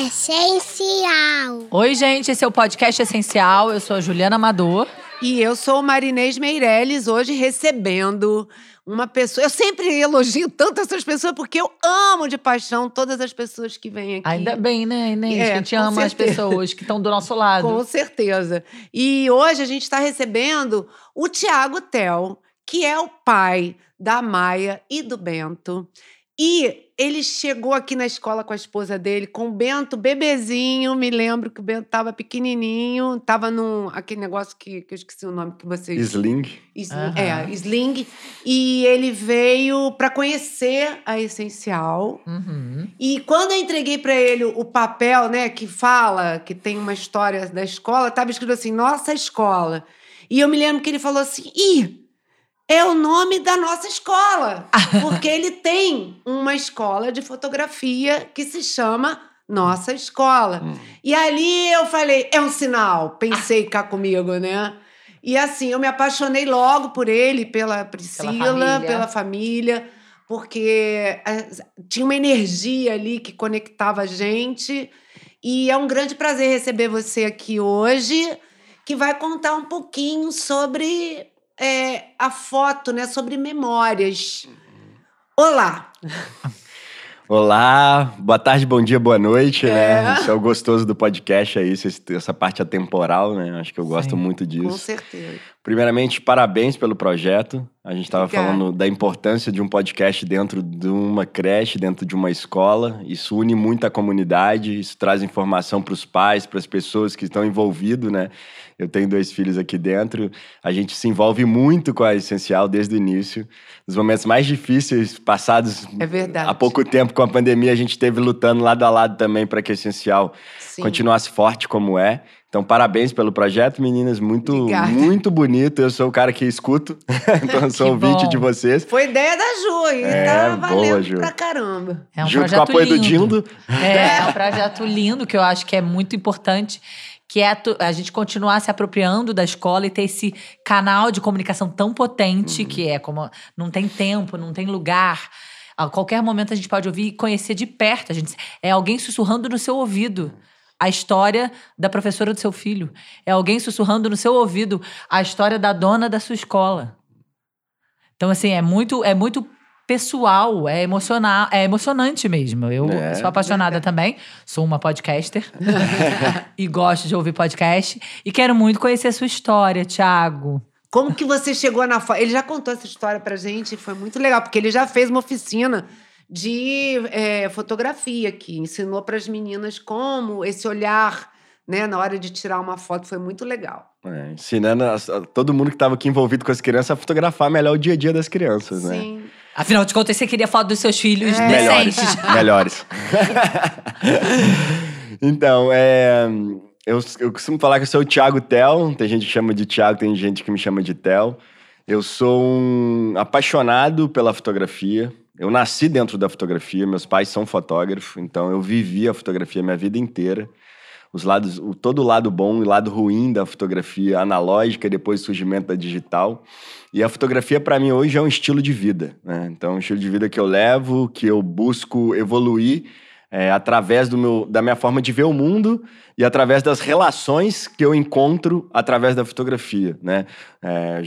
Essencial. Oi, gente, esse é o Podcast Essencial. Eu sou a Juliana Amador. E eu sou Marinês Meirelles, hoje recebendo uma pessoa. Eu sempre elogio tanto essas pessoas porque eu amo de paixão todas as pessoas que vêm aqui. Ainda bem, né, Inês? É, que a gente ama as certeza. pessoas que estão do nosso lado. Com certeza. E hoje a gente está recebendo o Tiago Tel, que é o pai da Maia e do Bento. E ele chegou aqui na escola com a esposa dele, com o Bento bebezinho. Me lembro que o Bento estava pequenininho, estava num aquele negócio que, que eu esqueci o nome que vocês Sling. Aham. É, Sling. E ele veio para conhecer a Essencial. Uhum. E quando eu entreguei para ele o papel, né, que fala, que tem uma história da escola, estava escrito assim: Nossa Escola. E eu me lembro que ele falou assim: Ih, é o nome da nossa escola. Porque ele tem uma escola de fotografia que se chama Nossa Escola. Hum. E ali eu falei: É um sinal. Pensei cá comigo, né? E assim, eu me apaixonei logo por ele, pela Priscila, família. pela família, porque eh, tinha uma energia ali que conectava a gente. E é um grande prazer receber você aqui hoje, que vai contar um pouquinho sobre eh, a foto, né? Sobre memórias. Olá! Olá, boa tarde, bom dia, boa noite, É. né? Isso é o gostoso do podcast aí, essa parte atemporal, né? Acho que eu gosto Sim. muito Com disso. certeza. Primeiramente, parabéns pelo projeto. A gente estava falando da importância de um podcast dentro de uma creche, dentro de uma escola. Isso une muito a comunidade, isso traz informação para os pais, para as pessoas que estão envolvidos, né? Eu tenho dois filhos aqui dentro. A gente se envolve muito com a Essencial desde o início. Nos momentos mais difíceis passados É verdade. há pouco tempo com a pandemia, a gente esteve lutando lado a lado também para que a Essencial Sim. continuasse forte como é. Então, parabéns pelo projeto, meninas. Muito, Obrigada. muito bonito. Eu sou o cara que escuto, então eu sou ouvinte de vocês. Foi ideia da Ju, e É, tá boa, Ju. pra caramba. É um Junto com o projeto apoio do lindo. Dindo. É, é um projeto lindo que eu acho que é muito importante, que é a gente continuar se apropriando da escola e ter esse canal de comunicação tão potente, que é como não tem tempo, não tem lugar. A qualquer momento a gente pode ouvir e conhecer de perto. A gente, é alguém sussurrando no seu ouvido a história da professora do seu filho. É alguém sussurrando no seu ouvido a história da dona da sua escola. Então, assim, é muito, é muito pessoal, é emocional, é emocionante mesmo. Eu É. sou apaixonada também, sou uma podcaster e gosto de ouvir podcast e quero muito conhecer a sua história, Thiago. Como que você chegou na foto? Ele já contou essa história pra gente, foi muito legal, porque ele já fez uma oficina de é, fotografia aqui, ensinou para as meninas como esse olhar, né, na hora de tirar uma foto, foi muito legal. É, ensinando a- a- todo mundo que estava aqui envolvido com as crianças a fotografar melhor o dia a dia das crianças, né? Sim. Afinal de contas, você queria foto dos seus filhos É. Melhores. decentes. Melhores. então, é, eu, eu costumo falar que eu sou o Thiago Tel. Tem gente que chama de Thiago, tem gente que me chama de Tel. Eu sou um apaixonado pela fotografia. Eu nasci dentro da fotografia, meus pais são fotógrafos, então eu vivi a fotografia minha vida inteira. Os lados, o, todo o lado bom e lado ruim da fotografia analógica depois o surgimento da digital. E a fotografia, para mim, hoje é um estilo de vida. Né? Então, é um estilo de vida que eu levo, que eu busco evoluir é, através do meu, da minha forma de ver o mundo e através das relações que eu encontro através da fotografia. Né? É,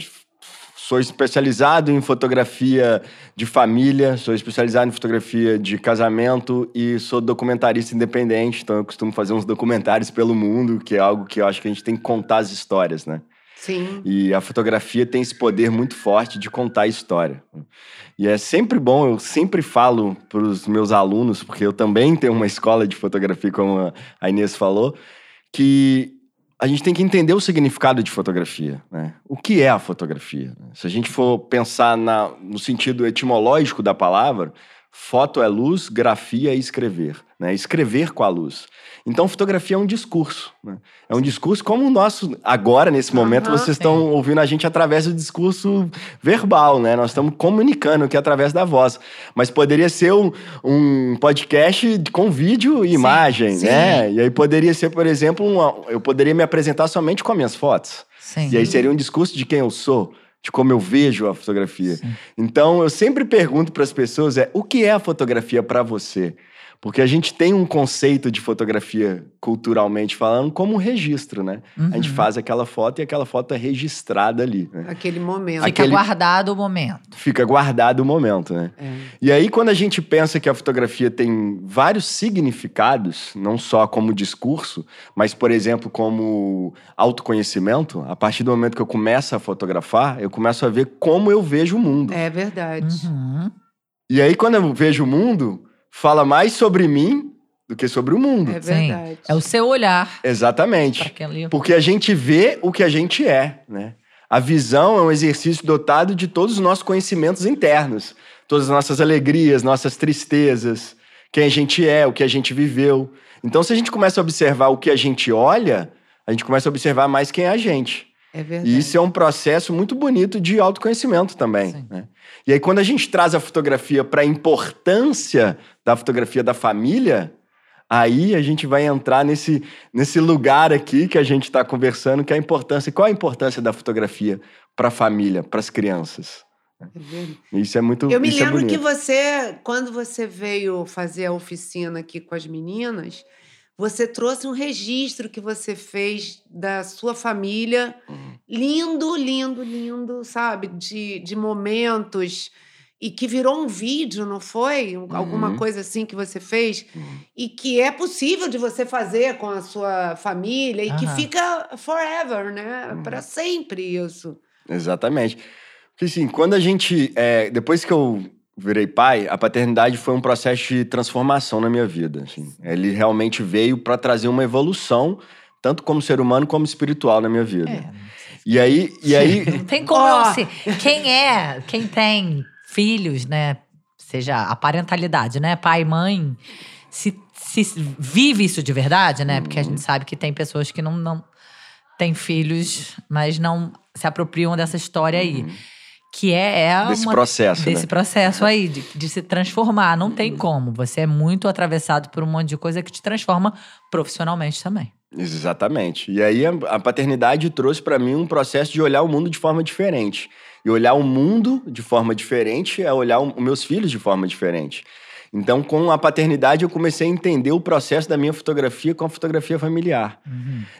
Sou especializado em fotografia de família, sou especializado em fotografia de casamento e sou documentarista independente, então eu costumo fazer uns documentários pelo mundo, que é algo que eu acho que a gente tem que contar as histórias, né? Sim. E a fotografia tem esse poder muito forte de contar a história. E é sempre bom, eu sempre falo para os meus alunos, porque eu também tenho uma escola de fotografia, como a- Inês falou, que a gente tem que entender o significado de fotografia. Né? O que é a fotografia? Se a gente for pensar na- no sentido etimológico da palavra, foto é luz, grafia é escrever. Né? Escrever com a luz. Então, fotografia é um discurso. né? É um discurso como o nosso, agora, nesse momento, Aham, vocês estão ouvindo a gente através do discurso verbal, né? Nós estamos comunicando aqui através da voz. Mas poderia ser um, um podcast com vídeo e Sim, imagem, sim. né? E aí poderia ser, por exemplo, uma- eu poderia me apresentar somente com as minhas fotos. Sim. E aí seria um discurso de quem eu sou, de como eu vejo a fotografia. Sim. Então, eu sempre pergunto para as pessoas é, o que é a fotografia para você? Porque a gente tem um conceito de fotografia, culturalmente falando, como um registro, né? A gente Uhum. faz aquela foto e aquela foto é registrada ali. né? Aquele momento. Fica aquele- guardado o momento. Fica guardado o momento, né? É. E aí, quando a gente pensa que a fotografia tem vários significados, não só como discurso, mas, por exemplo, como autoconhecimento, a partir do momento que eu começo a fotografar, eu começo a ver como eu vejo o mundo. É verdade. Uhum. E aí, quando eu vejo o mundo, fala mais sobre mim do que sobre o mundo. É Sim. verdade. É o seu olhar Exatamente. aquele. Porque a gente vê o que a gente é, né? A visão é um exercício dotado de todos os nossos conhecimentos internos, todas as nossas alegrias, nossas tristezas, quem a gente é, o que a gente viveu. Então, se a gente começa a observar o que a gente olha, a gente começa a observar mais quem é a gente. É verdade. E isso é um processo muito bonito de autoconhecimento também. Né? E aí, quando a gente traz a fotografia para a importância da fotografia da família, aí a gente vai entrar nesse, nesse lugar aqui que a gente está conversando, que é a importância. Qual a importância da fotografia para a família, para as crianças? É. Isso é muito Eu me é lembro que bonito. você, quando você veio fazer a oficina aqui com as meninas, você trouxe um registro que você fez da sua família. Uhum. Lindo, lindo, lindo, sabe? De, de momentos. E que virou um vídeo, não foi? Um- Alguma Uhum. coisa assim que você fez. Uhum. E que é possível de você fazer com a sua família. E que fica forever, né? Uhum. Para sempre isso. Exatamente. Porque assim, quando a gente. é, depois que eu virei pai, a paternidade foi um processo de transformação na minha vida. assim. Ele realmente veio para trazer uma evolução, tanto como ser humano como espiritual na minha vida. É. E aí. E aí Não tem como não ser. Quem é, quem tem filhos, né? Seja a parentalidade, né? Pai e mãe, se, se vive isso de verdade, né? Porque a Uhum. gente sabe que tem pessoas que não, não têm filhos, mas não se apropriam dessa história aí. Que é, é desse uma- processo. desse né? processo aí, de, de se transformar. Não tem como. Você é muito atravessado por um monte de coisa que te transforma profissionalmente também. Exatamente. E aí a, a paternidade trouxe para mim um processo de olhar o mundo de forma diferente. E olhar o mundo de forma diferente é olhar os meus filhos de forma diferente. Então, com a paternidade, eu comecei a entender o processo da minha fotografia com a fotografia familiar.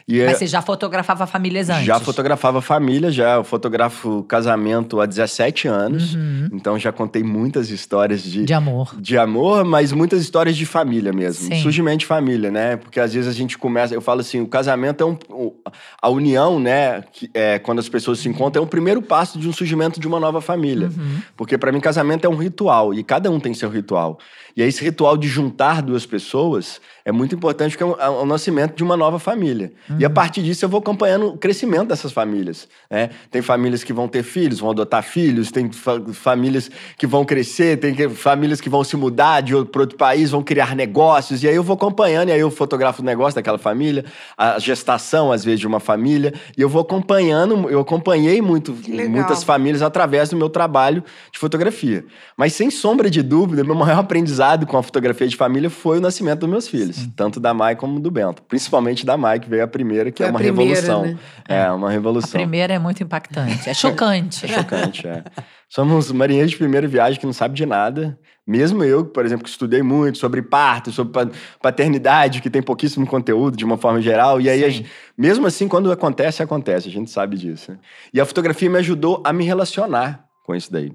E é- Mas você já fotografava famílias antes? já fotografava família, já eu fotografo casamento há 17 anos. Uhum. Então, já contei muitas histórias de, De amor. de amor, mas muitas histórias de família mesmo. Sim. Surgimento de família, né? Porque às vezes a gente começa, eu falo assim, o casamento é um. o- A união, né? Que é, quando as pessoas se encontram, é um primeiro passo de um surgimento de uma nova família. Uhum. Porque para mim, casamento é um ritual e cada um tem seu ritual. E aí, esse ritual de juntar duas pessoas é muito importante porque é o, é o nascimento de uma nova família. E a partir disso, eu vou acompanhando o crescimento dessas famílias. Né? Tem famílias que vão ter filhos, vão adotar filhos, tem fa- famílias que vão crescer, tem que- famílias que vão se mudar de outro, para outro país, vão criar negócios. E aí eu vou acompanhando, e aí eu fotografo o negócio daquela família, a gestação, às vezes, de uma família. E eu vou acompanhando, eu acompanhei muito, muitas famílias através do meu trabalho de fotografia. Mas sem sombra de dúvida, meu maior aprendizado com a fotografia de família foi o nascimento dos meus filhos, tanto da Mai como do Bento. Principalmente da Mai, que veio a primeira, que Foi é a uma primeira, revolução. né? É, uma A revolução. primeira é muito impactante. É chocante. É chocante, é. Somos marinheiros de primeira viagem que não sabe de nada. Mesmo eu, por exemplo, que estudei muito sobre parto, sobre pa- paternidade, que tem pouquíssimo conteúdo de uma forma geral. E aí, a gente- mesmo assim, quando acontece, acontece. A gente sabe disso. né? E a fotografia me ajudou a me relacionar com isso daí.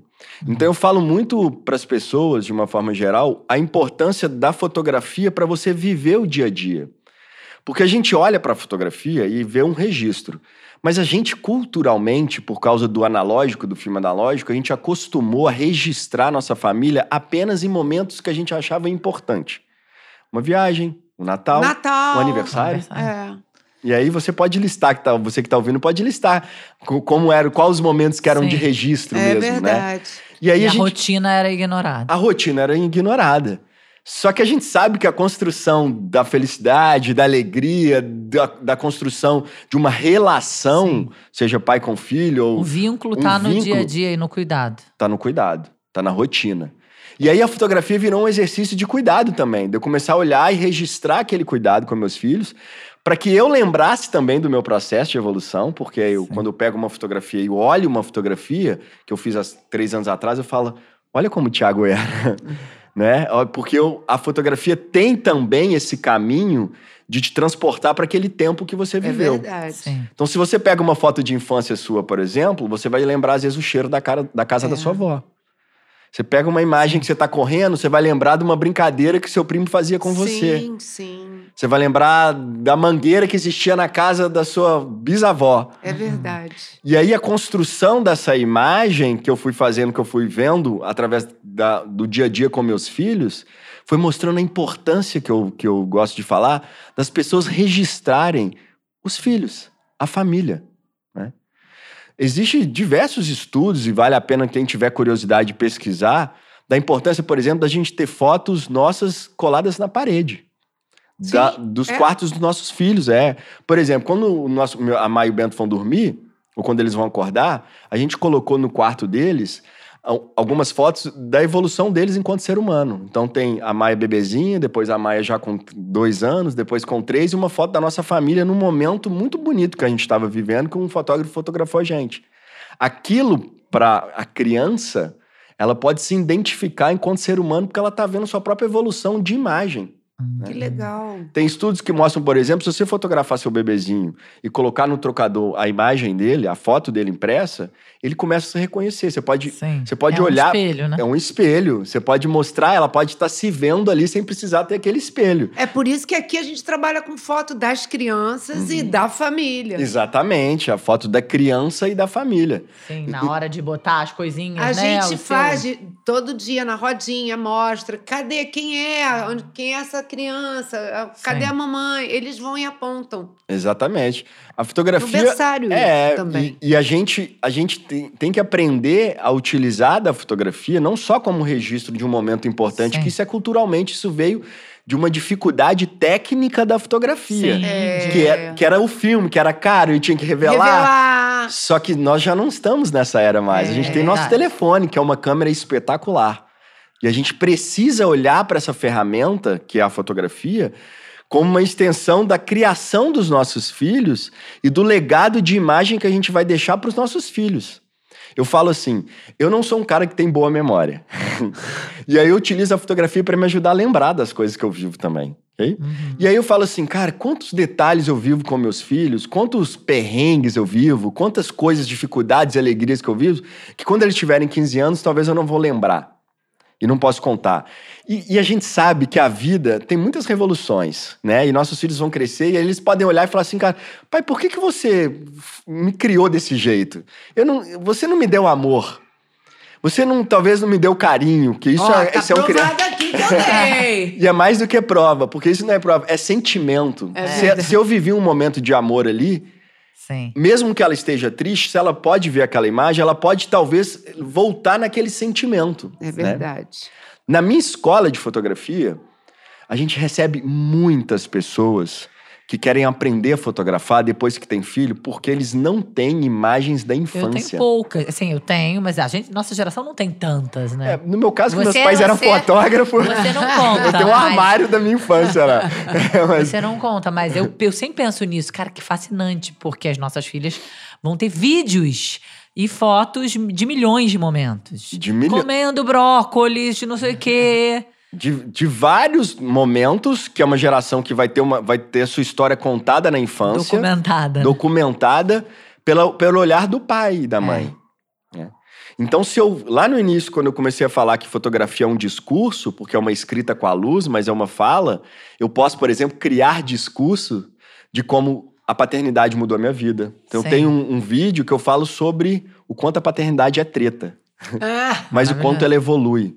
Então, eu falo muito para as pessoas, de uma forma geral, a importância da fotografia para você viver o dia a dia. Porque a gente olha para a fotografia e vê um registro. Mas a gente, culturalmente, por causa do analógico, do filme analógico, a gente acostumou a registrar nossa família apenas em momentos que a gente achava importante. Uma viagem, um Natal, Natal. um aniversário. É. E aí você pode listar, que tá, você que está ouvindo, pode listar co- como era, quais os momentos que eram de Sim. registro É mesmo, né? verdade. E aí e a a gente rotina era ignorada. a rotina era ignorada. Só que a gente sabe que a construção da felicidade, da alegria, da, da construção de uma relação, Sim. seja pai com filho ou O vínculo um tá no dia a dia e no cuidado. tá no cuidado, tá na rotina. E aí a fotografia virou um exercício de cuidado também, de eu começar a olhar e registrar aquele cuidado com meus filhos, para que eu lembrasse também do meu processo de evolução, porque eu, quando eu pego uma fotografia e olho uma fotografia que eu fiz há três anos atrás, eu falo, olha como o Thiago era. né? Porque eu- a fotografia tem também esse caminho de te transportar para aquele tempo que você É viveu. verdade. Sim. Então, se você pega uma foto de infância sua, por exemplo, você vai lembrar, às vezes, o cheiro da, cara, da casa É. da sua avó. Você pega uma imagem que você tá correndo, você vai lembrar de uma brincadeira que seu primo fazia com você. Sim, sim. Você vai lembrar da mangueira que existia na casa da sua bisavó. É verdade. E aí a construção dessa imagem que eu fui fazendo, que eu fui vendo através da- do dia a dia com meus filhos, foi mostrando a importância que eu, que eu gosto de falar das pessoas registrarem os filhos, a família. Existem diversos estudos, e vale a pena quem tiver curiosidade de pesquisar, da importância, por exemplo, da gente ter fotos nossas coladas na parede. Da- Sim, dos é. quartos dos nossos filhos, é. Por exemplo, quando o nosso, a Maia e o Bento vão dormir, ou quando eles vão acordar, a gente colocou no quarto deles algumas fotos da evolução deles enquanto ser humano. Então tem a Maia bebezinha, depois a Maia já com dois anos, depois com três, e uma foto da nossa família num momento muito bonito que a gente estava vivendo, que um fotógrafo fotografou a gente. Aquilo, para a criança, ela pode se identificar enquanto ser humano porque ela está vendo sua própria evolução de imagem. Que legal. Tem estudos que mostram, por exemplo, se você fotografar seu bebezinho e colocar no trocador a imagem dele, a foto dele impressa, ele começa a se reconhecer. Você pode, Sim. você pode é olhar. Um espelho, né? É um espelho. Você pode mostrar, ela pode estar se vendo ali sem precisar ter aquele espelho. É por isso que aqui a gente trabalha com foto das crianças e da família. Exatamente, a foto da criança e da família. Sim, na hora de botar as coisinhas, A né? gente seu- faz de- todo dia na rodinha, mostra. Cadê quem é? Onde- Quem é essa criança? Cadê Sim. a mamãe? Eles vão e apontam. Exatamente. A No fotografia. berçário É, também. E, e a gente, a gente tem, tem que aprender a utilizar da fotografia não só como registro de um momento importante, Sim. que isso é culturalmente, isso veio de uma dificuldade técnica da fotografia. Sim, É. Que, é- que era o filme, que era caro e tinha que revelar. Revelar. Só que nós já não estamos nessa era mais. a gente É tem nosso telefone, que é uma câmera espetacular. E a gente precisa olhar para essa ferramenta, que é a fotografia, como uma extensão da criação dos nossos filhos e do legado de imagem que a gente vai deixar para os nossos filhos. Eu falo assim, eu não sou um cara que tem boa memória. e aí eu utilizo a fotografia para me ajudar a lembrar das coisas que eu vivo também. ok? Uhum. E aí eu falo assim, cara, quantos detalhes eu vivo com meus filhos, quantos perrengues eu vivo, quantas coisas, dificuldades e alegrias que eu vivo, que quando eles tiverem 15 anos, talvez eu não vou lembrar. E não posso contar. E, e a gente sabe que a vida tem muitas revoluções, né? E nossos filhos vão crescer e eles podem olhar e falar assim, cara, pai, por que, que você me criou desse jeito? Eu não, você não me deu amor. Você não, talvez não me deu carinho, que isso Ó, é, tá isso é um criança. aqui que. E é mais do que prova, porque isso não é prova, é sentimento. É se, se eu vivi um momento de amor ali, Sim. mesmo que ela esteja triste, se ela pode ver aquela imagem, ela pode talvez voltar naquele sentimento. É né? verdade. Na minha escola de fotografia, a gente recebe muitas pessoas que querem aprender a fotografar depois que tem filho, porque eles não têm imagens da Eu infância. tenho poucas. Assim, eu tenho, mas a gente, nossa geração não tem tantas, né? É, no meu caso, que meus Você- pais eram você- fotógrafos, Você não conta. eu tenho um mas- armário da minha infância lá. É, mas- Você não conta, mas eu, eu sempre penso nisso. Cara, que fascinante, porque as nossas filhas vão ter vídeos e fotos de milhões de momentos. De milho- Comendo brócolis, de não sei o quê. De, de vários momentos, que é uma geração que vai ter, uma, vai ter sua história contada na infância, Documentada. né? documentada pela, pelo olhar do pai e da É. mãe. né? Então, se eu, lá no início, quando eu comecei a falar que fotografia é um discurso, porque é uma escrita com a luz, mas é uma fala, eu posso, por exemplo, criar discurso de como a paternidade mudou a minha vida. Então, Sim. eu tenho um, um vídeo que eu falo sobre o quanto a paternidade é treta Ah, mas o quanto ela evolui.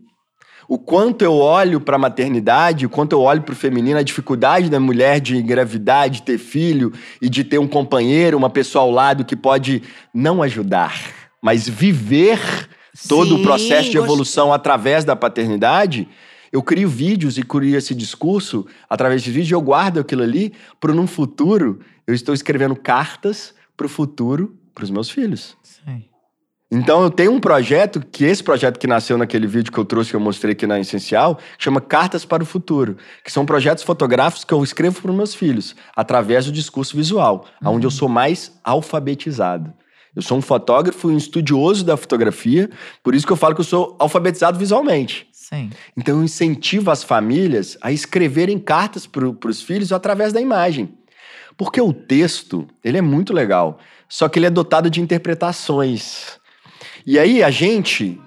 O quanto eu olho para a maternidade, o quanto eu olho para o feminino, a dificuldade da mulher de engravidar, de ter filho e de ter um companheiro, uma pessoa ao lado que pode não ajudar, mas viver todo o Sim, processo de evolução através da paternidade. Eu crio vídeos e crio esse discurso através de vídeos e eu guardo aquilo ali para num futuro eu estou escrevendo cartas para o futuro para os meus filhos. Sim. Então eu tenho um projeto, que esse projeto que nasceu naquele vídeo que eu trouxe, que eu mostrei aqui na Essencial, chama Cartas para o Futuro, que são projetos fotográficos que eu escrevo para os meus filhos, através do discurso visual, onde eu sou mais alfabetizado. Eu sou um fotógrafo e um estudioso da fotografia, por isso que eu falo que eu sou alfabetizado visualmente. Sim. Então eu incentivo as famílias a escreverem cartas para os filhos através da imagem. Porque o texto, ele é muito legal, só que ele é dotado de interpretações. E aí a gente,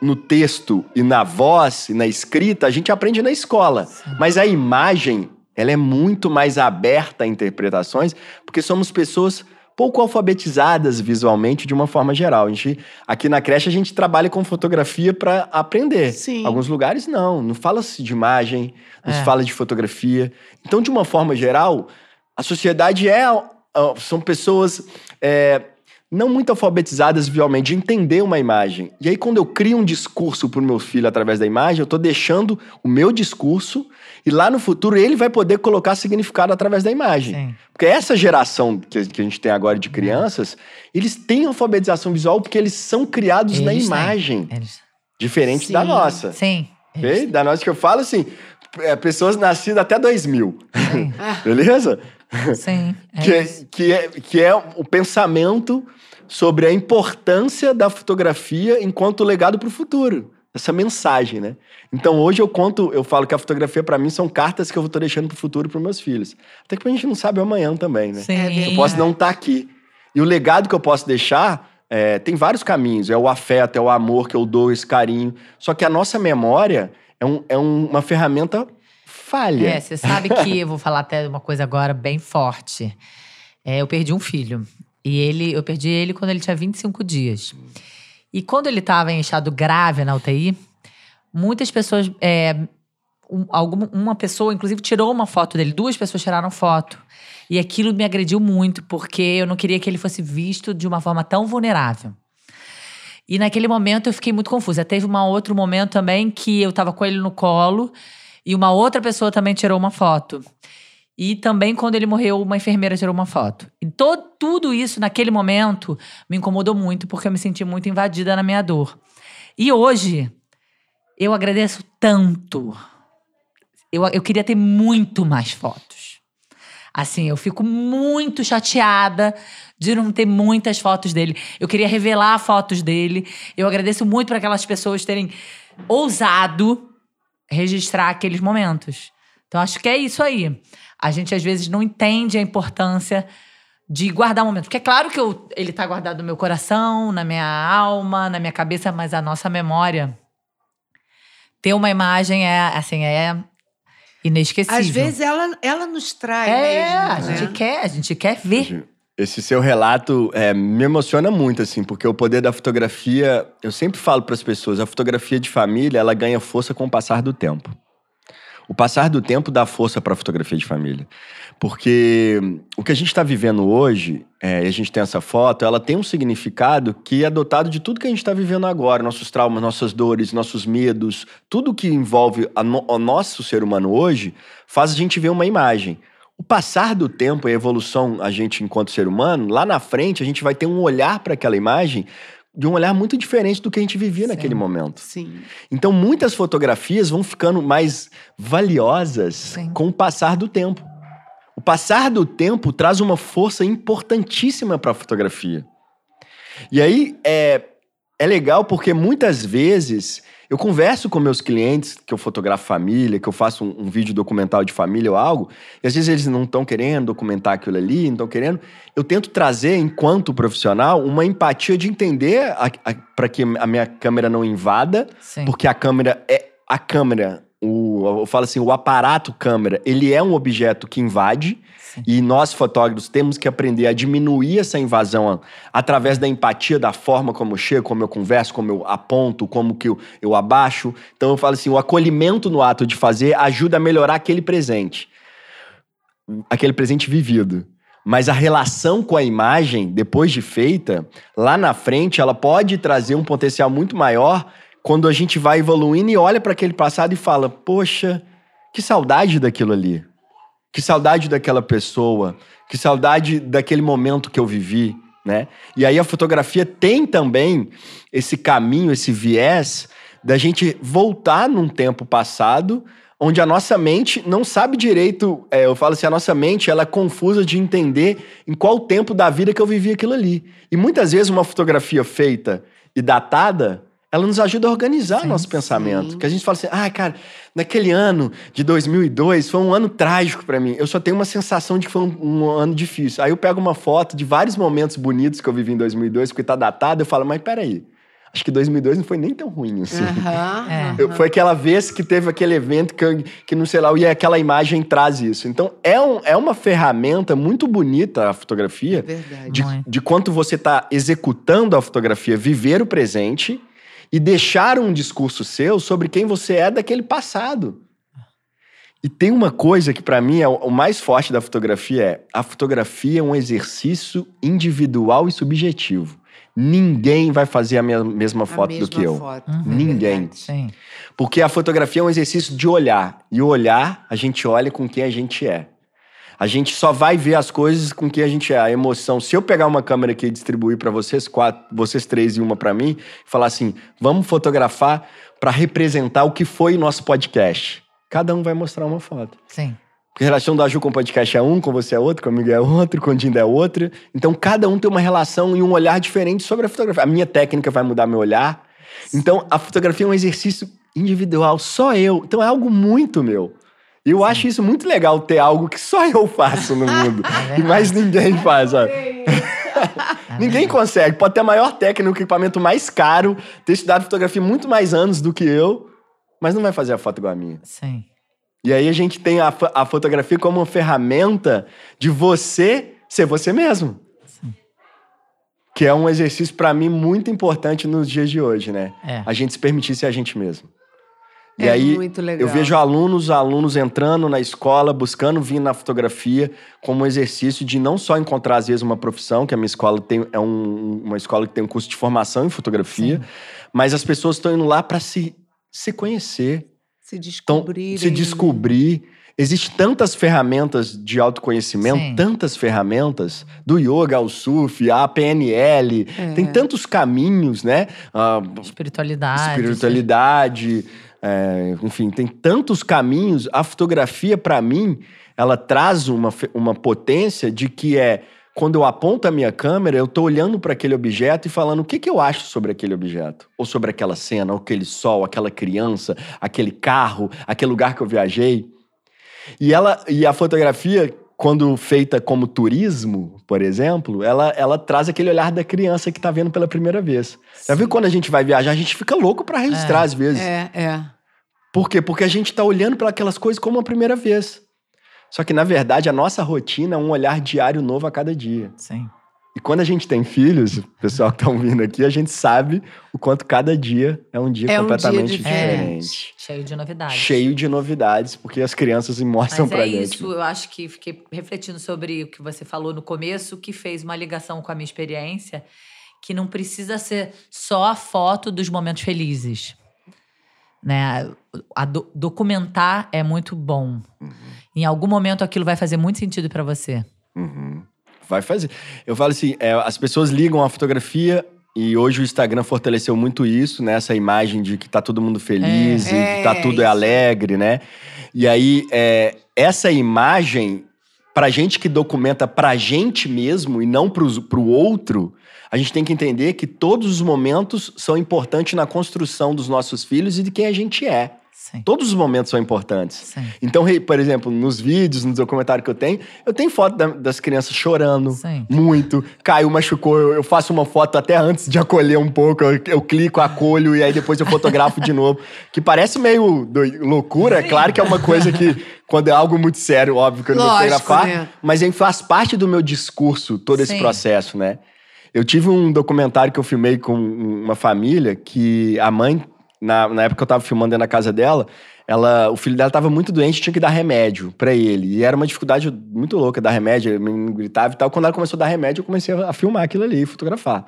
no texto e na voz e na escrita, a gente aprende na escola. Mas a imagem, ela é muito mais aberta a interpretações, porque somos pessoas pouco alfabetizadas visualmente de uma forma geral. A gente, aqui na creche a gente trabalha com fotografia para aprender. Sim. Alguns lugares não, não fala-se de imagem, não se É. fala de fotografia. Então, de uma forma geral, a sociedade é são pessoas é, não muito alfabetizadas visualmente de entender uma imagem. E aí, quando eu crio um discurso para o meu filho através da imagem, eu estou deixando o meu discurso e lá no futuro ele vai poder colocar significado através da imagem. Sim. Porque essa geração que, a gente tem agora de crianças, eles têm alfabetização visual porque eles são criados na Eles têm. imagem, Eles- diferente Sim. da nossa. Sim. ok? Da nossa que eu falo assim, é, pessoas nascidas até 2000, Sim. beleza? Sim. É que, que, é, que é o pensamento sobre a importância da fotografia enquanto legado para o futuro. Essa mensagem, né? Então hoje eu conto, eu falo que a fotografia para mim são cartas que eu estou deixando para o futuro para meus filhos. Até que a gente não sabe amanhã também, né? Sim. Eu posso não estar aqui. E o legado que eu posso deixar é, tem vários caminhos. É o afeto, é o amor que eu dou, esse carinho. Só que a nossa memória é, um- é um- uma ferramenta falha. É, você sabe que eu vou falar até uma coisa agora bem forte. É, eu perdi um filho. E ele, eu perdi ele quando ele tinha 25 dias. E quando ele estava em estado grave na UTI, muitas pessoas. é, um- alguma, uma pessoa, inclusive, tirou uma foto dele. Duas pessoas tiraram foto. E aquilo me agrediu muito, porque eu não queria que ele fosse visto de uma forma tão vulnerável. E naquele momento eu fiquei muito confusa. Teve um outro momento também que eu tava com ele no colo e uma outra pessoa também tirou uma foto. E também quando ele morreu, uma enfermeira tirou uma foto. E to- tudo isso naquele momento me incomodou muito porque eu me senti muito invadida na minha dor. E hoje eu agradeço tanto. Eu, eu queria ter muito mais fotos. Assim, eu fico muito chateada de não ter muitas fotos dele. Eu queria revelar fotos dele. Eu agradeço muito para aquelas pessoas terem ousado registrar aqueles momentos. Então, acho que é isso aí. A gente, às vezes, não entende a importância de guardar momentos. Porque é claro que eu- ele tá guardado no meu coração, na minha alma, na minha cabeça, mas a nossa memória. Ter uma imagem é, assim, é inesquecível. Às vezes ela, ela nos trai É, mesmo, a né? gente quer, a gente quer ver. Esse seu relato é, me emociona muito, assim, porque o poder da fotografia, eu sempre falo para as pessoas, a fotografia de família, ela ganha força com o passar do tempo. O passar do tempo dá força para a fotografia de família. Porque o que a gente está vivendo hoje, é, e a gente tem essa foto, ela tem um significado que é dotado de tudo que a gente está vivendo agora, nossos traumas, nossas dores, nossos medos, tudo que envolve no- o nosso ser humano hoje, faz a gente ver uma imagem. O passar do tempo e a evolução, a gente enquanto ser humano, lá na frente a gente vai ter um olhar para aquela imagem de um olhar muito diferente do que a gente vivia Sim. naquele momento. Sim. Então, muitas fotografias vão ficando mais valiosas Sim. com o passar do tempo. O passar do tempo traz uma força importantíssima para a fotografia. E aí é, é legal porque muitas vezes eu converso com meus clientes, que eu fotografo família, que eu faço um, um vídeo documental de família ou algo, e às vezes eles não estão querendo documentar aquilo ali, não estão querendo. Eu tento trazer, enquanto profissional, uma empatia de entender para que a minha câmera não invada, Sim. porque a câmera é a câmera, o, eu falo assim, o aparato câmera, ele é um objeto que invade Sim. e nós fotógrafos temos que aprender a diminuir essa invasão através da empatia, da forma como eu chego, como eu converso, como eu aponto, como que eu, eu abaixo. Então eu falo assim, o acolhimento no ato de fazer ajuda a melhorar aquele presente. Aquele presente vivido. Mas a relação com a imagem, depois de feita, lá na frente, ela pode trazer um potencial muito maior quando a gente vai evoluindo e olha para aquele passado e fala: Poxa, que saudade daquilo ali. Que saudade daquela pessoa. Que saudade daquele momento que eu vivi, né? E aí a fotografia tem também esse caminho, esse viés da gente voltar num tempo passado onde a nossa mente não sabe direito, é, eu falo assim, a nossa mente ela é confusa de entender em qual tempo da vida que eu vivi aquilo ali. E muitas vezes uma fotografia feita e datada, ela nos ajuda a organizar Sim, nosso pensamento. sim. Que a gente fala assim, ah, cara, naquele ano de 2002 foi um ano trágico pra mim. Eu só tenho uma sensação de que foi um, um ano difícil. Aí eu pego uma foto de vários momentos bonitos que eu vivi em 2002, porque tá datado, eu falo, mas peraí, acho que 2002 não foi nem tão ruim assim. Aham, É. foi aquela vez que teve aquele evento que, que não sei lá, e aquela imagem traz isso. Então, é, um- é uma ferramenta muito bonita a fotografia, Verdade. de, de quanto você está executando a fotografia, viver o presente e deixar um discurso seu sobre quem você é daquele passado. E tem uma coisa que para mim é o, mais forte da fotografia é a fotografia é um exercício individual e subjetivo. Ninguém vai fazer a me- mesma A foto mesma do que eu. foto, Uhum. é Ninguém. verdade. Sim. Porque a fotografia é um exercício de olhar. E o olhar, a gente olha com quem a gente é. A gente só vai ver as coisas com quem a gente é. A emoção. Se eu pegar uma câmera aqui e distribuir para vocês quatro, vocês três e uma para mim, e falar assim: vamos fotografar para representar o que foi nosso podcast. Cada um vai mostrar uma foto. Sim. Porque a relação da Ju com o podcast é um, com você é outro, comigo é outro, com o Dinda é outra. Então, cada um tem uma relação e um olhar diferente sobre a fotografia. A minha técnica vai mudar meu olhar. Então, a fotografia é um exercício individual, só eu. Então, é algo muito meu. E eu acho isso muito legal, ter algo que só eu faço no mundo. É e mais ninguém faz, sabe? Ninguém consegue. Pode ter a maior técnica, o equipamento mais caro, ter estudado fotografia muito mais anos do que eu, mas não vai fazer a foto igual a minha. Sim. E aí a gente tem a, a fotografia como uma ferramenta de você ser você mesmo. Que é um exercício, pra mim, muito importante nos dias de hoje, né? É. A gente se permitir ser a gente mesmo. E É aí, muito legal. eu vejo alunos, alunos entrando na escola, buscando vir na fotografia como um exercício de não só encontrar, às vezes, uma profissão, que a minha escola tem, é um- uma escola que tem um curso de formação em fotografia, Sim. mas as pessoas estão indo lá para se, se conhecer, Se então, descobrir. se descobrir. Existem tantas ferramentas de autoconhecimento, Sim. tantas ferramentas, do yoga ao surf, a PNL, É. tem tantos caminhos, né? Ah, Espiritualidade. espiritualidade, é, enfim, tem tantos caminhos. A fotografia, para mim, ela traz uma, uma potência de que é quando eu aponto a minha câmera, eu tô olhando para aquele objeto e falando o que, que eu acho sobre aquele objeto, ou sobre aquela cena, ou aquele sol, aquela criança, aquele carro, aquele lugar que eu viajei. E ela e a fotografia quando feita como turismo, por exemplo, ela, ela traz aquele olhar da criança que tá vendo pela primeira vez. Já viu quando a gente vai viajar, a gente fica louco para registrar É. às vezes. É, é. Por quê? Porque a gente tá olhando para aquelas coisas como a primeira vez. Só que, na verdade, a nossa rotina é um olhar diário novo a cada dia. Sim. E quando a gente tem filhos, o pessoal que tá ouvindo aqui, a gente sabe o quanto cada dia é um dia É um dia completamente diferente. diferente. Cheio de novidades. Cheio de novidades, porque as crianças mostram Mas pra é gente. isso, eu acho que fiquei refletindo sobre o que você falou no começo, que fez uma ligação com a minha experiência, que não precisa ser só a foto dos momentos felizes. Né? A do- documentar é muito bom. Em algum momento aquilo vai fazer muito sentido pra você. Uhum. Vai fazer. Eu falo assim, é, as pessoas ligam a fotografia e hoje o Instagram fortaleceu muito isso, né? Essa imagem de que tá todo mundo feliz É. e que tá É, tudo isso. alegre, né? E aí, é, essa imagem, pra gente que documenta pra gente mesmo e não pros, pro outro, a gente tem que entender que todos os momentos são importantes na construção dos nossos filhos e de quem a gente é. Sim. Todos os momentos são importantes. Sim. Então, por exemplo, nos vídeos, nos documentários que eu tenho, eu tenho foto da- das crianças chorando Sim. muito. Caiu, machucou, eu, eu faço uma foto até antes de acolher um pouco. Eu, eu clico, acolho e aí depois eu fotografo de novo. Que parece meio doi- loucura. É claro que é uma coisa que, quando é algo muito sério, óbvio que eu não vou fotografar. né? Mas faz parte do meu discurso todo esse processo, né? Eu tive um documentário que eu filmei com uma família que a mãe, na, na época que eu tava filmando da casa dela, ela, o filho dela tava muito doente, tinha que dar remédio pra ele. E era uma dificuldade muito louca dar remédio, o menino gritava e tal. Quando ela começou a dar remédio, eu comecei a filmar aquilo ali, fotografar.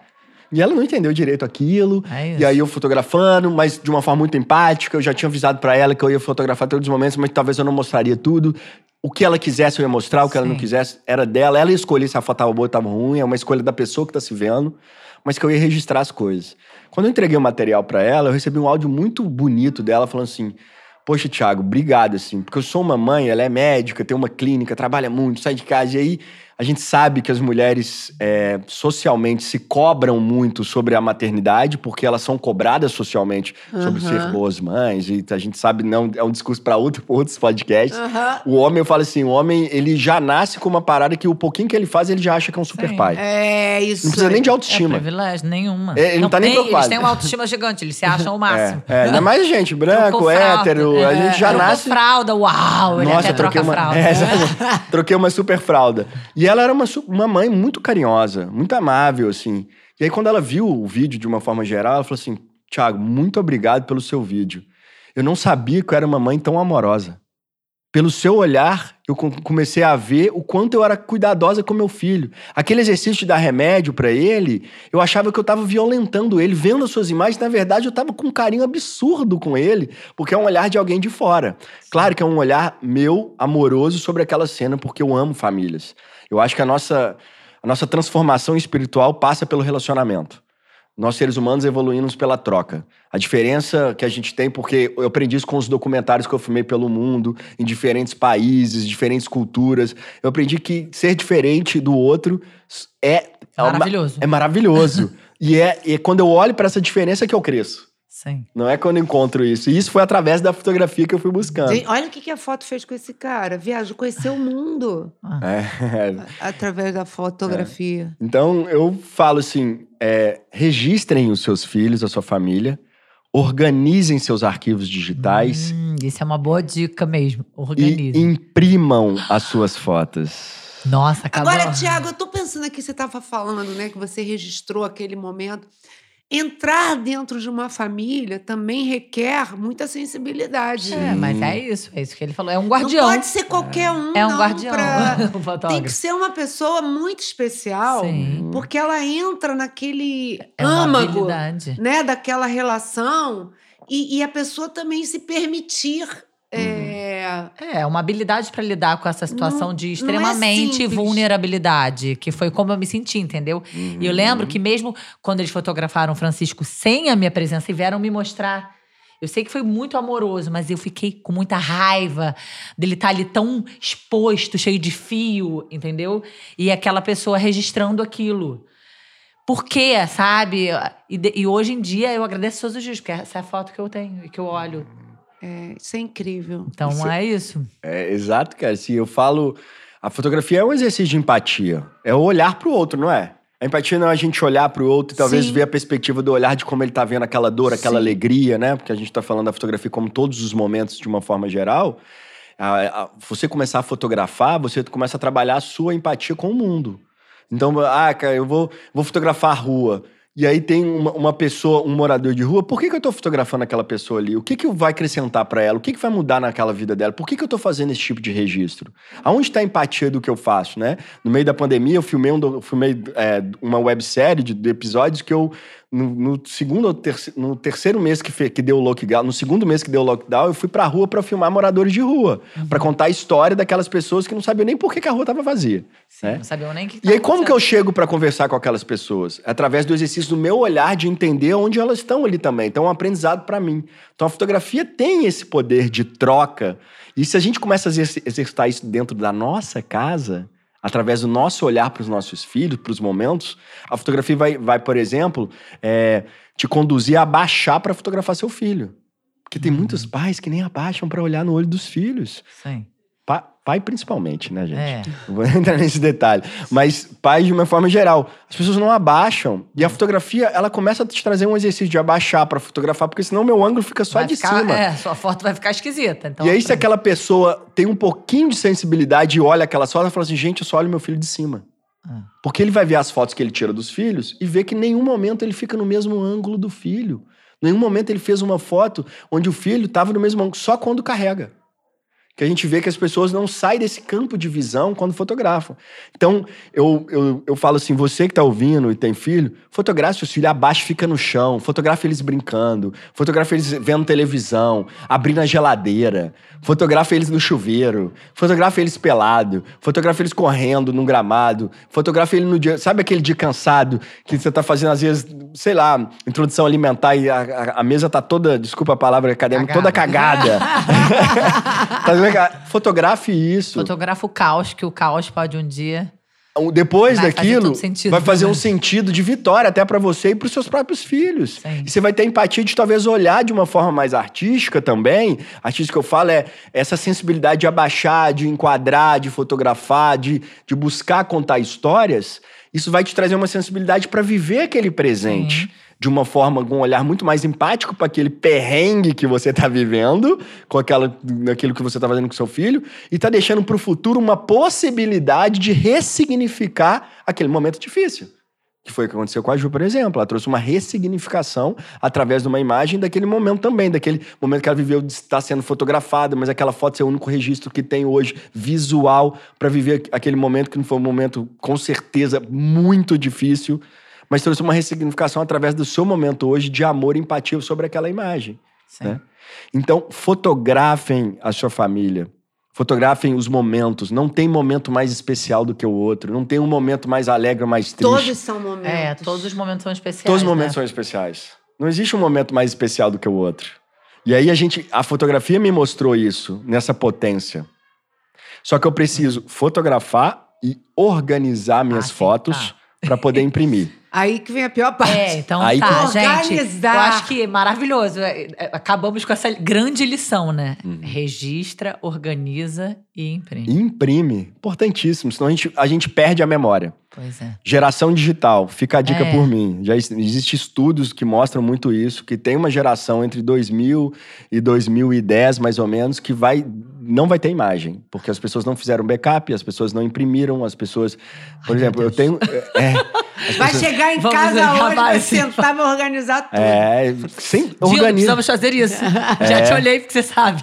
E ela não entendeu direito aquilo. É E aí eu fotografando, mas de uma forma muito empática. Eu já tinha avisado pra ela que eu ia fotografar todos os momentos, mas talvez eu não mostraria tudo. O que ela quisesse eu ia mostrar, o que ela não Sim. quisesse era dela. Ela ia escolher se a foto tava boa ou tava ruim, é uma escolha da pessoa que tá se vendo, mas que eu ia registrar as coisas. Quando eu entreguei o material pra ela, eu recebi um áudio muito bonito dela falando assim: Poxa, Thiago, obrigado, assim, porque eu sou uma mãe, ela é médica, tem uma clínica, trabalha muito, sai de casa, e aí A gente sabe que as mulheres é, socialmente se cobram muito sobre a maternidade, porque elas são cobradas socialmente sobre ser boas mães. E a gente sabe, não é um discurso para outro, outros podcasts. Aham. O homem, eu falo assim, o homem, ele já nasce com uma parada que o pouquinho que ele faz, ele já acha que é um super Sim. pai. É isso. Não precisa nem de É autoestima. privilégio, nenhuma. É, ele não tá nem tem, preocupado. Eles têm uma autoestima gigante, eles se acham o máximo. É, é, ainda mais gente, branco, hétero, a É, gente já nasce. fralda, uau, ele até troca troquei uma, fralda. É, troquei uma super fralda. E ela era uma, uma mãe muito carinhosa, muito amável, assim. E aí, quando ela viu o vídeo de uma forma geral, ela falou assim: Tiago, muito obrigado pelo seu vídeo. Eu não sabia que eu era uma mãe tão amorosa. Pelo seu olhar, eu com- comecei a ver o quanto eu era cuidadosa com meu filho. Aquele exercício de dar remédio pra ele, eu achava que eu tava violentando ele, vendo as suas imagens. Na verdade, eu tava com um carinho absurdo com ele, porque é um olhar de alguém de fora. Claro que é um olhar meu, amoroso, sobre aquela cena, porque eu amo famílias. Eu acho que a nossa, a nossa transformação espiritual passa pelo relacionamento. Nós, seres humanos, evoluímos pela troca. A diferença que a gente tem, porque eu aprendi isso com os documentários que eu filmei pelo mundo, em diferentes países, diferentes culturas. Eu aprendi que ser diferente do outro é... é Maravilhoso. é maravilhoso. e é, é quando eu olho para essa diferença que eu cresço. Sim. Não é quando eu encontro isso. E isso foi através da fotografia que eu fui buscando. Gente, olha o que, que a foto fez com esse cara. Viajou, conheceu o mundo É. através da fotografia. Então, eu falo assim: é, registrem os seus filhos, a sua família, organizem seus arquivos digitais Hum, isso é uma boa dica mesmo. e Organize. imprimam as suas fotos. Nossa, acabou. Agora, Tiago, eu tô pensando aqui, você estava falando, né, que você registrou aquele momento. Entrar dentro de uma família também requer muita sensibilidade. É, mas é isso, é isso que ele falou. É um guardião. Não pode ser qualquer um, é um não, guardião. pra- Tem que ser uma pessoa muito especial, Sim. porque ela entra naquele É âmago, né, daquela relação e, e a pessoa também se permitir é, É, uma habilidade pra lidar com essa situação Não- de é extremamente simples. vulnerabilidade, que foi como eu me senti, entendeu? E eu lembro que mesmo quando eles fotografaram o Francisco sem a minha presença e vieram me mostrar. Eu sei que foi muito amoroso, mas eu fiquei com muita raiva dele estar ali tão exposto, cheio de fio, entendeu? E aquela pessoa registrando aquilo. Por quê, sabe? E, e hoje em dia eu agradeço todos os dias, porque essa é a foto que eu tenho e que eu olho. É, isso é incrível. Então Isso é isso. É, exato, cara. Se eu falo. A fotografia é um exercício de empatia. É o olhar pro outro, não é? A empatia não é a gente olhar pro outro e talvez Sim. ver a perspectiva do olhar de como ele tá vendo aquela dor, aquela Sim. alegria, né? Porque a gente tá falando da fotografia como todos os momentos de uma forma geral. A- a- você começar a fotografar, você começa a trabalhar a sua empatia com o mundo. Então, ah, cara, eu vou, vou fotografar a rua. E aí tem uma, uma pessoa, um morador de rua, por que, que eu tô fotografando aquela pessoa ali? O que, que vai acrescentar para ela? O que, que vai mudar naquela vida dela? Por que, que eu tô fazendo esse tipo de registro? Aonde está a empatia do que eu faço, né? No meio da pandemia, eu filmei, um, filmei é, uma websérie de, de episódios que eu, no, no segundo ou terceiro, no terceiro mês que, fe- que deu o lockdown, no segundo mês que deu o lockdown, eu fui pra rua pra filmar moradores de rua. pra contar a história daquelas pessoas que não sabiam nem por que, que a rua tava vazia. Sim, né? Não sabiam nem o que E aí, como que eu chego para conversar com aquelas pessoas? Através do exercício do meu olhar de entender onde elas estão ali também. Então, é um aprendizado para mim. Então, a fotografia tem esse poder de troca. E se a gente começa a exerci- exercitar isso dentro da nossa casa, através do nosso olhar para os nossos filhos, para os momentos, a fotografia vai, vai por exemplo, é, te conduzir a abaixar para fotografar seu filho. Porque tem muitos pais que nem abaixam para olhar no olho dos filhos. Sim. Pa- pai principalmente, né, gente? É. Não vou entrar nesse detalhe. Mas pais de uma forma geral. As pessoas não abaixam. E a fotografia, ela começa a te trazer um exercício de abaixar pra fotografar, porque senão meu ângulo fica só Vai de ficar- cima. É, sua foto vai ficar esquisita. Então, e aí, se aquela pessoa tem um pouquinho de sensibilidade e olha aquela foto, ela fala assim: gente, eu só olho meu filho de cima. Ah. Porque ele vai ver as fotos que ele tira dos filhos e vê que em nenhum momento ele fica no mesmo ângulo do filho. Em nenhum momento ele fez uma foto onde o filho estava no mesmo ângulo, só quando carrega. Que a gente vê que as pessoas não saem desse campo de visão quando fotografam. Então, eu, eu, eu falo assim: você que está ouvindo e tem filho, fotografe seus filhos abaixo, fica no chão, fotografe eles brincando, fotografe eles vendo televisão, abrindo a geladeira, fotografe eles no chuveiro, fotografe eles pelado, fotografe eles correndo num gramado, fotografe ele no dia. Sabe aquele dia cansado que você tá fazendo, às vezes, sei lá, introdução alimentar e a, a- a mesa tá toda, desculpa a palavra acadêmica, toda cagada. vendo? Fotografe isso. Fotografa o caos, que o caos pode um dia. depois Vai fazer daquilo, todo sentido, vai fazer um sentido de vitória até pra você e pros seus próprios filhos. Sim. E você vai ter empatia de talvez olhar de uma forma mais artística também. Artística que eu falo é essa sensibilidade de abaixar, de enquadrar, de fotografar, de, de buscar contar histórias. Isso vai te trazer uma sensibilidade pra viver aquele presente. De uma forma, com um olhar muito mais empático para aquele perrengue que você tá vivendo, com aquela, aquilo que você tá fazendo com seu filho, e tá deixando pro futuro uma possibilidade de ressignificar aquele momento difícil. Que foi o que aconteceu com a Ju, por exemplo. Ela trouxe uma ressignificação através de uma imagem daquele momento também, daquele momento que ela viveu de estar sendo fotografada, mas aquela foto ser o único registro que tem hoje visual para viver aquele momento que não foi um momento, com certeza, muito difícil, mas trouxe uma ressignificação através do seu momento hoje de amor e empatia sobre aquela imagem. Sim. né? Então, fotografem a sua família. Fotografem os momentos. Não tem momento mais especial do que o outro. Não tem um momento mais alegre ou mais triste. Todos são momentos. É, todos os momentos são especiais. Todos os momentos né? são especiais. Não existe um momento mais especial do que o outro. E aí a gente, a fotografia me mostrou isso nessa potência. Só que eu preciso fotografar e organizar minhas Ah, sim, fotos para poder imprimir. Aí que vem a pior parte. É, então Aí tá, que- gente. Eu acho que é maravilhoso. É, é, Acabamos com essa grande lição, né? Uhum. Registra, organiza e imprime. E imprime. Importantíssimo, senão a gente, a gente perde a memória. Pois é. Geração digital, fica a dica É. por mim. Já ex- existe estudos que mostram muito isso, que tem uma geração entre 2000 e 2010, mais ou menos, que vai não vai ter imagem, porque as pessoas não fizeram backup, as pessoas não imprimiram, as pessoas, por Ai, exemplo, eu tenho é, Vai chegar em Vamos casa hoje, vai sentar, vai organizar tudo. é, sem Dino, organiza, precisamos fazer isso. Já te olhei porque você sabe.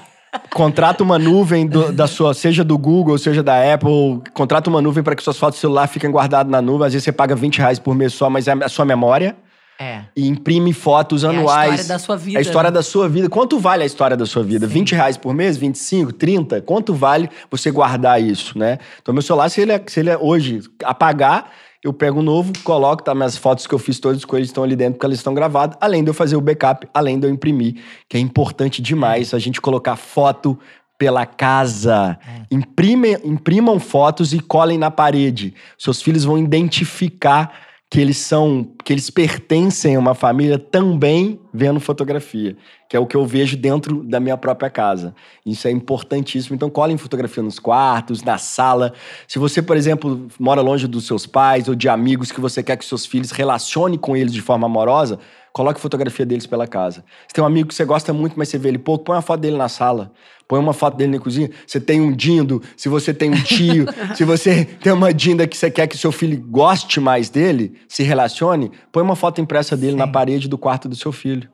contrata uma nuvem do- da sua, seja do Google, seja da Apple, contrata uma nuvem para que suas fotos do celular fiquem guardadas na nuvem, às vezes você paga 20 reais por mês só, mas é a sua memória. É. e imprime fotos É a anuais. história da sua vida, A história né? da sua vida. Quanto vale a história da sua vida? 20 reais por mês? 25? 30? Quanto vale você guardar isso, né? Então, meu celular, se ele, é- se ele é hoje apagar, eu pego um novo, coloco, tá? Minhas fotos que eu fiz todas com eles estão ali dentro porque elas estão gravadas, além de eu fazer o backup, além de eu imprimir, que é importante demais a gente colocar foto pela casa. Imprime, imprimam fotos e colhem na parede. Seus filhos vão identificar que eles são, que eles pertencem a uma família também vendo fotografia, que é o que eu vejo dentro da minha própria casa. Isso é importantíssimo. Então, colhem fotografia nos quartos, na sala. Se você, por exemplo, mora longe dos seus pais ou de amigos que você quer que seus filhos relacione com eles de forma amorosa, coloque fotografia deles pela casa. Você tem um amigo que você gosta muito, mas você vê ele pouco, põe uma foto dele na sala. Põe uma foto dele na cozinha. Você tem um dindo, se você tem um tio, se você tem uma dinda que você quer que seu filho goste mais dele, se relacione, põe uma foto impressa dele na Sim. parede do quarto do seu filho.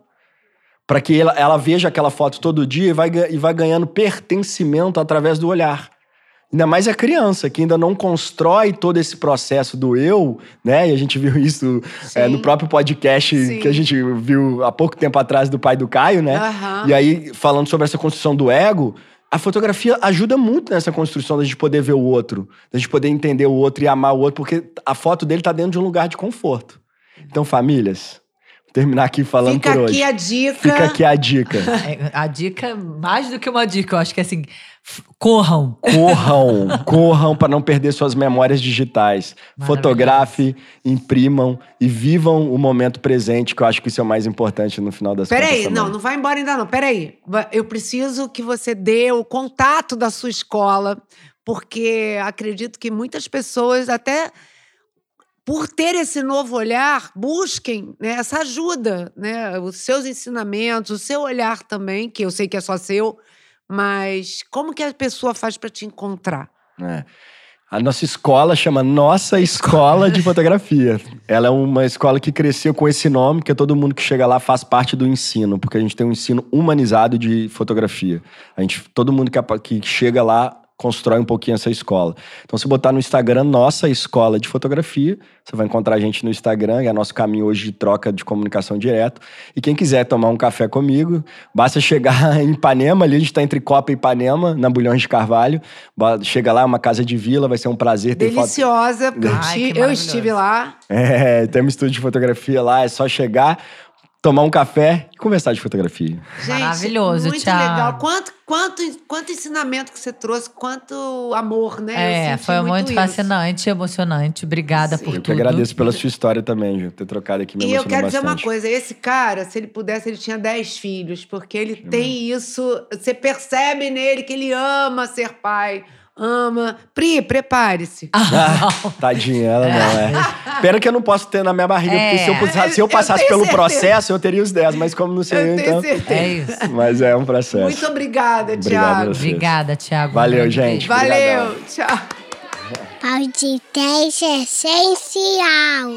Para que ela, ela veja aquela foto todo dia e vai, e vai ganhando pertencimento através do olhar. Ainda mais a criança, que ainda não constrói todo esse processo do eu, né? E a gente viu isso é, no próprio podcast Sim. que a gente viu há pouco tempo atrás do pai do Caio, né? Aham. E aí, falando sobre essa construção do ego, a fotografia ajuda muito nessa construção da gente poder ver o outro, da gente poder entender o outro e amar o outro, porque a foto dele tá dentro de um lugar de conforto. Então, famílias, vou terminar aqui falando Fica por aqui hoje. a dica. Fica aqui a dica. É, A dica, mais do que uma dica, eu acho que é assim: corram. Corram, corram para não perder suas memórias digitais. Fotografe, imprimam e vivam o momento presente, que eu acho que isso é o mais importante no final das contas. Peraí, não, não vai embora ainda não. Peraí. Eu preciso que você dê o contato da sua escola, porque acredito que muitas pessoas, até por ter esse novo olhar, busquem né, essa ajuda, né? Os seus ensinamentos, o seu olhar também, que eu sei que é só seu, mas como que a pessoa faz para te encontrar? É. A nossa escola chama Nossa Escola de Fotografia. Ela é uma escola que cresceu com esse nome, porque todo mundo que chega lá faz parte do ensino, porque a gente tem um ensino humanizado de fotografia. A gente, todo mundo que, que chega lá constrói um pouquinho essa escola. Então, se botar no Instagram Nossa Escola de Fotografia, você vai encontrar a gente no Instagram, é nosso caminho hoje de troca de comunicação direto. E quem quiser tomar um café comigo, basta chegar em Ipanema, ali a gente está entre Copa e Ipanema, na Bulhões de Carvalho. Chega lá, é uma casa de vila, vai ser um prazer ter foto. Deliciosa, porque eu Ai, eu estive lá. É, tem um estúdio de fotografia lá, é só chegar. Tomar um café e conversar de fotografia. Gente, Maravilhoso, muito Thiago. legal. Quanto, quanto, quanto ensinamento que você trouxe, quanto amor, né? Eu É, foi muito, isso. fascinante, emocionante. Obrigada Sim. por Eu que tudo. agradeço pela sua história também, Ju. Ter trocado aqui me E eu quero dizer uma bastante. coisa: esse cara, se ele pudesse, ele tinha 10 filhos, porque ele tem isso. Você percebe nele que ele ama ser pai, ama. Pri, prepare-se. Ah, Ah, tadinha, ela não é. Pena que eu não posso ter na minha barriga, porque se eu, É. pusesse- se eu Eu passasse tenho pelo certeza. processo, eu teria os 10, mas como não sei eu eu, tenho então. certeza. é isso. Mas é um processo. Muito obrigada, Tiago. Obrigada, Thiago. Valeu, gente. Valeu, Obrigadão. tchau. Podcast essencial.